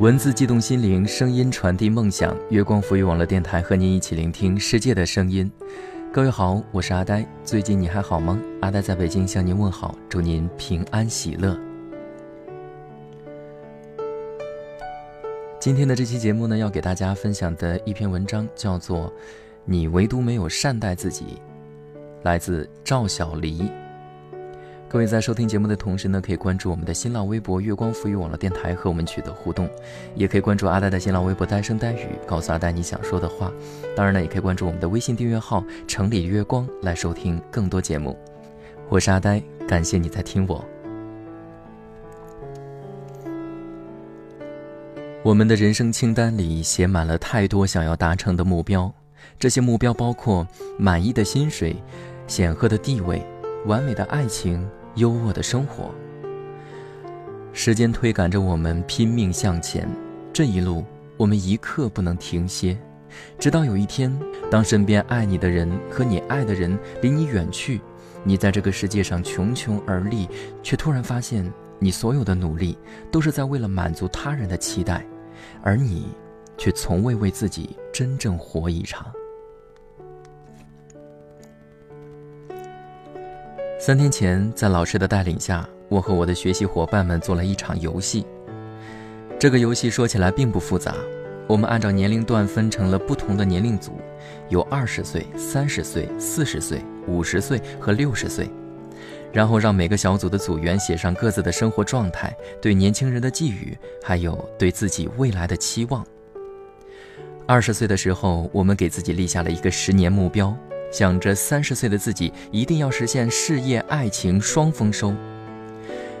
文字激动心灵，声音传递梦想。月光浮语网络电台和您一起聆听世界的声音。各位好，我是阿呆。最近你还好吗？阿呆在北京向您问好，祝您平安喜乐。今天的这期节目呢，要给大家分享的一篇文章叫做《你唯独没有善待自己》，来自赵小黎。各位在收听节目的同时呢，可以关注我们的新浪微博“月光浮语网络电台”和我们取得互动，也可以关注阿呆的新浪微博“呆声呆语”，告诉阿呆你想说的话。当然呢，也可以关注我们的微信订阅号“城里月光”来收听更多节目。我是阿呆，感谢你在听我。我们的人生清单里写满了太多想要达成的目标，这些目标包括满意的薪水、显赫的地位、完美的爱情。优渥的生活，时间推赶着我们拼命向前。这一路，我们一刻不能停歇，直到有一天，当身边爱你的人和你爱的人离你远去，你在这个世界上穷穷而立，却突然发现，你所有的努力都是在为了满足他人的期待，而你，却从未为自己真正活一场。三天前，在老师的带领下，我和我的学习伙伴们做了一场游戏。这个游戏说起来并不复杂，我们按照年龄段分成了不同的年龄组，有二十岁、三十岁、四十岁、五十岁和六十岁，然后让每个小组的组员写上各自的生活状态、对年轻人的寄语，还有对自己未来的期望。二十岁的时候，我们给自己立下了一个十年目标。想着三十岁的自己一定要实现事业爱情双丰收。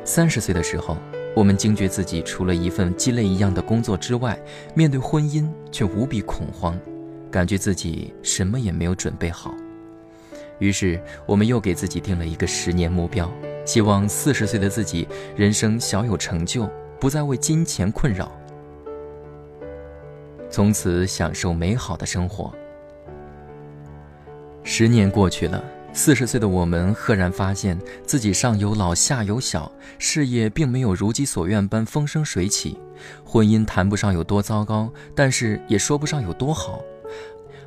三十岁的时候，我们惊觉自己除了一份鸡肋一样的工作之外，面对婚姻却无比恐慌，感觉自己什么也没有准备好。于是，我们又给自己定了一个十年目标，希望四十岁的自己人生小有成就，不再为金钱困扰，从此享受美好的生活。十年过去了，四十岁的我们赫然发现自己上有老下有小，事业并没有如己所愿般风生水起，婚姻谈不上有多糟糕，但是也说不上有多好。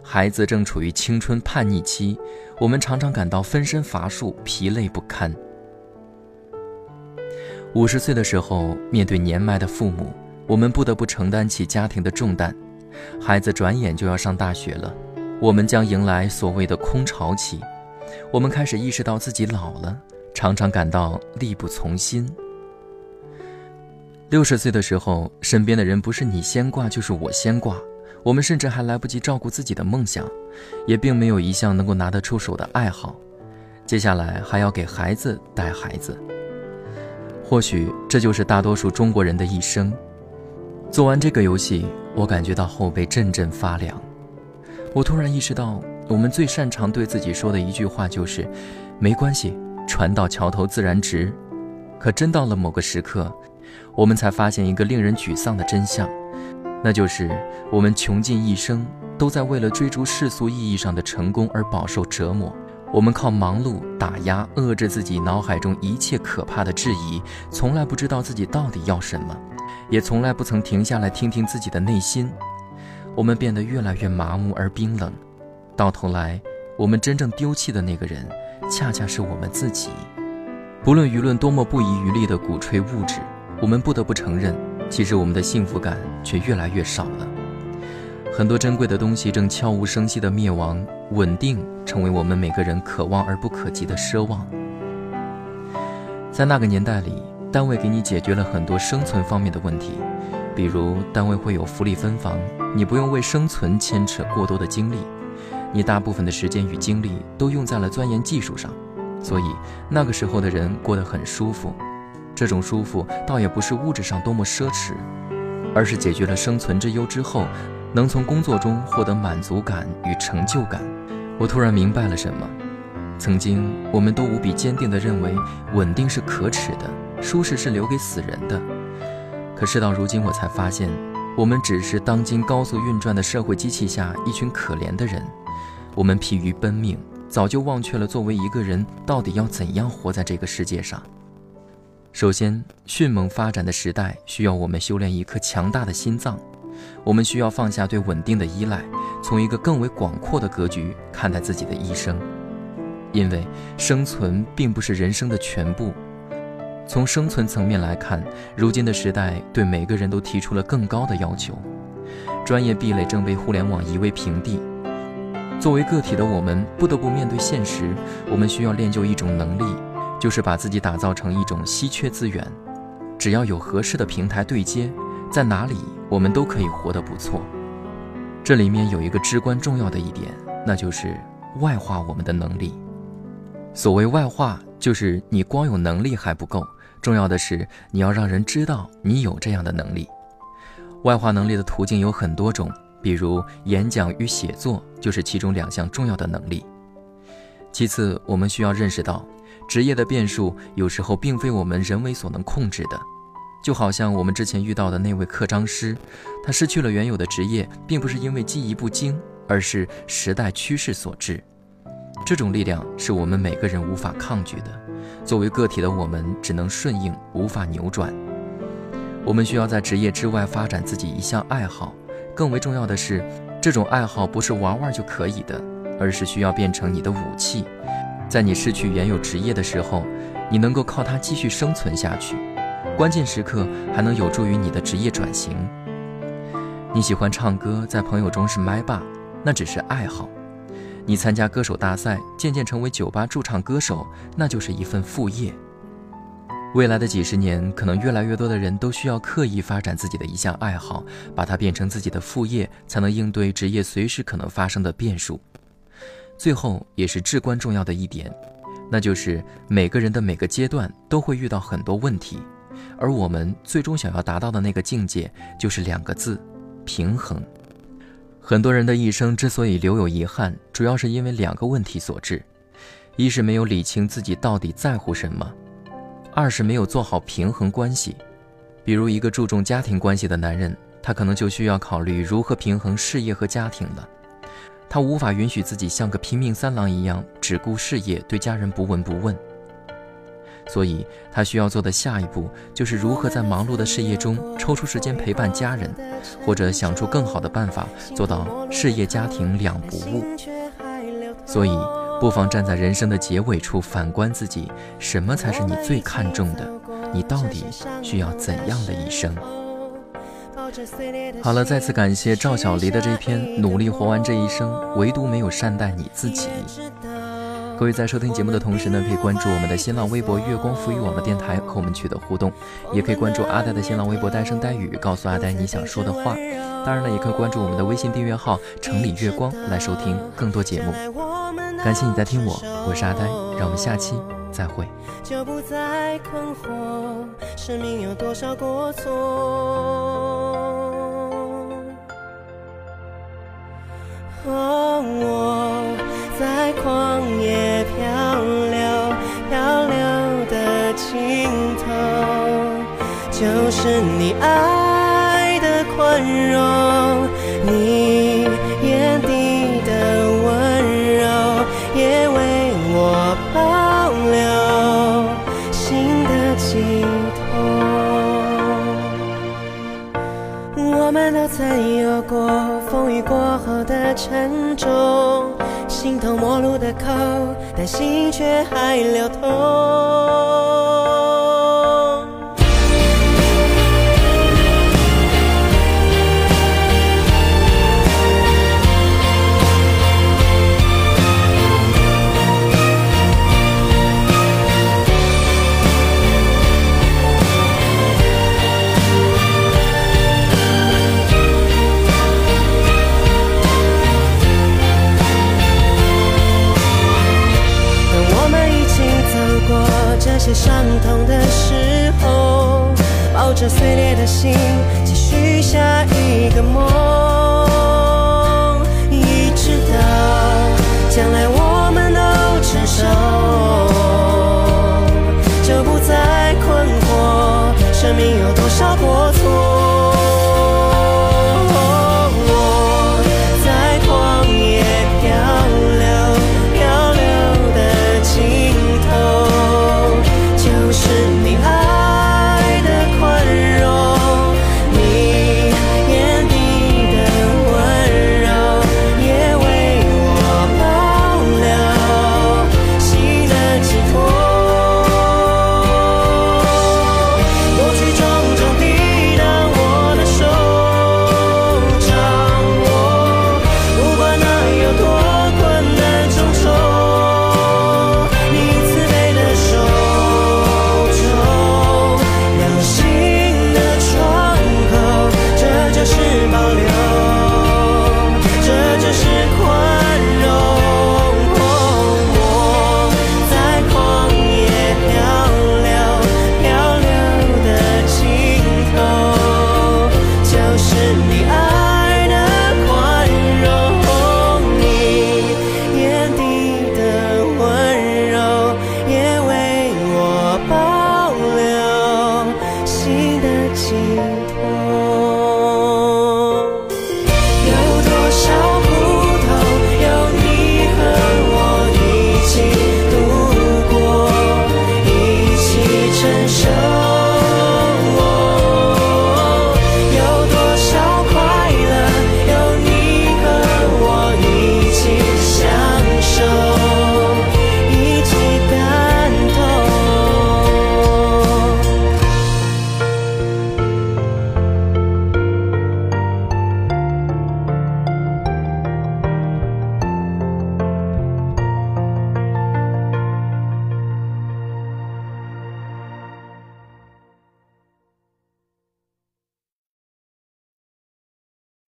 孩子正处于青春叛逆期，我们常常感到分身乏术、疲累不堪。五十岁的时候，面对年迈的父母，我们不得不承担起家庭的重担，孩子转眼就要上大学了。我们将迎来所谓的空巢期，我们开始意识到自己老了，常常感到力不从心。六十岁的时候，身边的人不是你先挂，就是我先挂，我们甚至还来不及照顾自己的梦想，也并没有一项能够拿得出手的爱好，接下来还要给孩子带孩子。或许这就是大多数中国人的一生。做完这个游戏，我感觉到后背阵阵发凉。我突然意识到，我们最擅长对自己说的一句话就是“没关系，船到桥头自然直”。可真到了某个时刻，我们才发现一个令人沮丧的真相，那就是我们穷尽一生都在为了追逐世俗意义上的成功而饱受折磨。我们靠忙碌打压、遏制自己脑海中一切可怕的质疑，从来不知道自己到底要什么，也从来不曾停下来听听自己的内心。我们变得越来越麻木而冰冷，到头来，我们真正丢弃的那个人，恰恰是我们自己。不论舆论多么不遗余力地鼓吹物质，我们不得不承认，其实我们的幸福感却越来越少了。很多珍贵的东西正悄无声息地灭亡，稳定成为我们每个人可望而不可及的奢望。在那个年代里，单位给你解决了很多生存方面的问题。比如单位会有福利分房，你不用为生存牵扯过多的精力，你大部分的时间与精力都用在了钻研技术上，所以那个时候的人过得很舒服。这种舒服倒也不是物质上多么奢侈，而是解决了生存之忧之后，能从工作中获得满足感与成就感。我突然明白了什么：曾经我们都无比坚定地认为，稳定是可耻的，舒适是留给死人的。可事到如今，我才发现，我们只是当今高速运转的社会机器下一群可怜的人。我们疲于奔命，早就忘却了作为一个人到底要怎样活在这个世界上。首先，迅猛发展的时代需要我们修炼一颗强大的心脏。我们需要放下对稳定的依赖，从一个更为广阔的格局看待自己的一生。因为生存并不是人生的全部。从生存层面来看，如今的时代对每个人都提出了更高的要求。专业壁垒正被互联网夷为平地。作为个体的我们，不得不面对现实。我们需要练就一种能力，就是把自己打造成一种稀缺资源。只要有合适的平台对接，在哪里我们都可以活得不错。这里面有一个至关重要的一点，那就是外化我们的能力。所谓外化，就是你光有能力还不够，重要的是你要让人知道你有这样的能力。外化能力的途径有很多种，比如演讲与写作就是其中两项重要的能力。其次，我们需要认识到，职业的变数有时候并非我们人为所能控制的。就好像我们之前遇到的那位刻章师，他失去了原有的职业，并不是因为技艺不精，而是时代趋势所致。这种力量是我们每个人无法抗拒的。作为个体的我们，只能顺应，无法扭转。我们需要在职业之外发展自己一项爱好，更为重要的是，这种爱好不是玩玩就可以的，而是需要变成你的武器，在你失去原有职业的时候，你能够靠它继续生存下去，关键时刻还能有助于你的职业转型。你喜欢唱歌，在朋友中是麦霸，那只是爱好；你参加歌手大赛，渐渐成为酒吧驻唱歌手，那就是一份副业。未来的几十年，可能越来越多的人都需要刻意发展自己的一项爱好，把它变成自己的副业，才能应对职业随时可能发生的变数。最后，也是至关重要的一点，那就是每个人的每个阶段都会遇到很多问题，而我们最终想要达到的那个境界，就是两个字：平衡。很多人的一生之所以留有遗憾，主要是因为两个问题所致：一是没有理清自己到底在乎什么。二是没有做好平衡关系，比如一个注重家庭关系的男人，他可能就需要考虑如何平衡事业和家庭了。他无法允许自己像个拼命三郎一样只顾事业，对家人不闻不问。所以，他需要做的下一步就是如何在忙碌的事业中抽出时间陪伴家人，或者想出更好的办法做到事业家庭两不误。所以。不妨站在人生的结尾处反观自己，什么才是你最看重的？你到底需要怎样的一生？好了，再次感谢赵小黎的这篇《努力活完这一生，唯独没有善待你自己》。各位在收听节目的同时呢，可以关注我们的新浪微博“月光浮语网络电台”和我们取得互动，也可以关注阿呆的新浪微博“呆声呆语”，告诉阿呆你想说的话。当然了，也可以关注我们的微信订阅号“城里月光”来收听更多节目。感谢你在听我，我是阿呆，让我们下期再会。就不再困惑，生命有多少过错？哦，我在旷就是你爱的宽容，你眼底的温柔，也为我保留心的寄托。我们都。曾有过风雨过后的沉重，心头陌路的口，但心却还流通。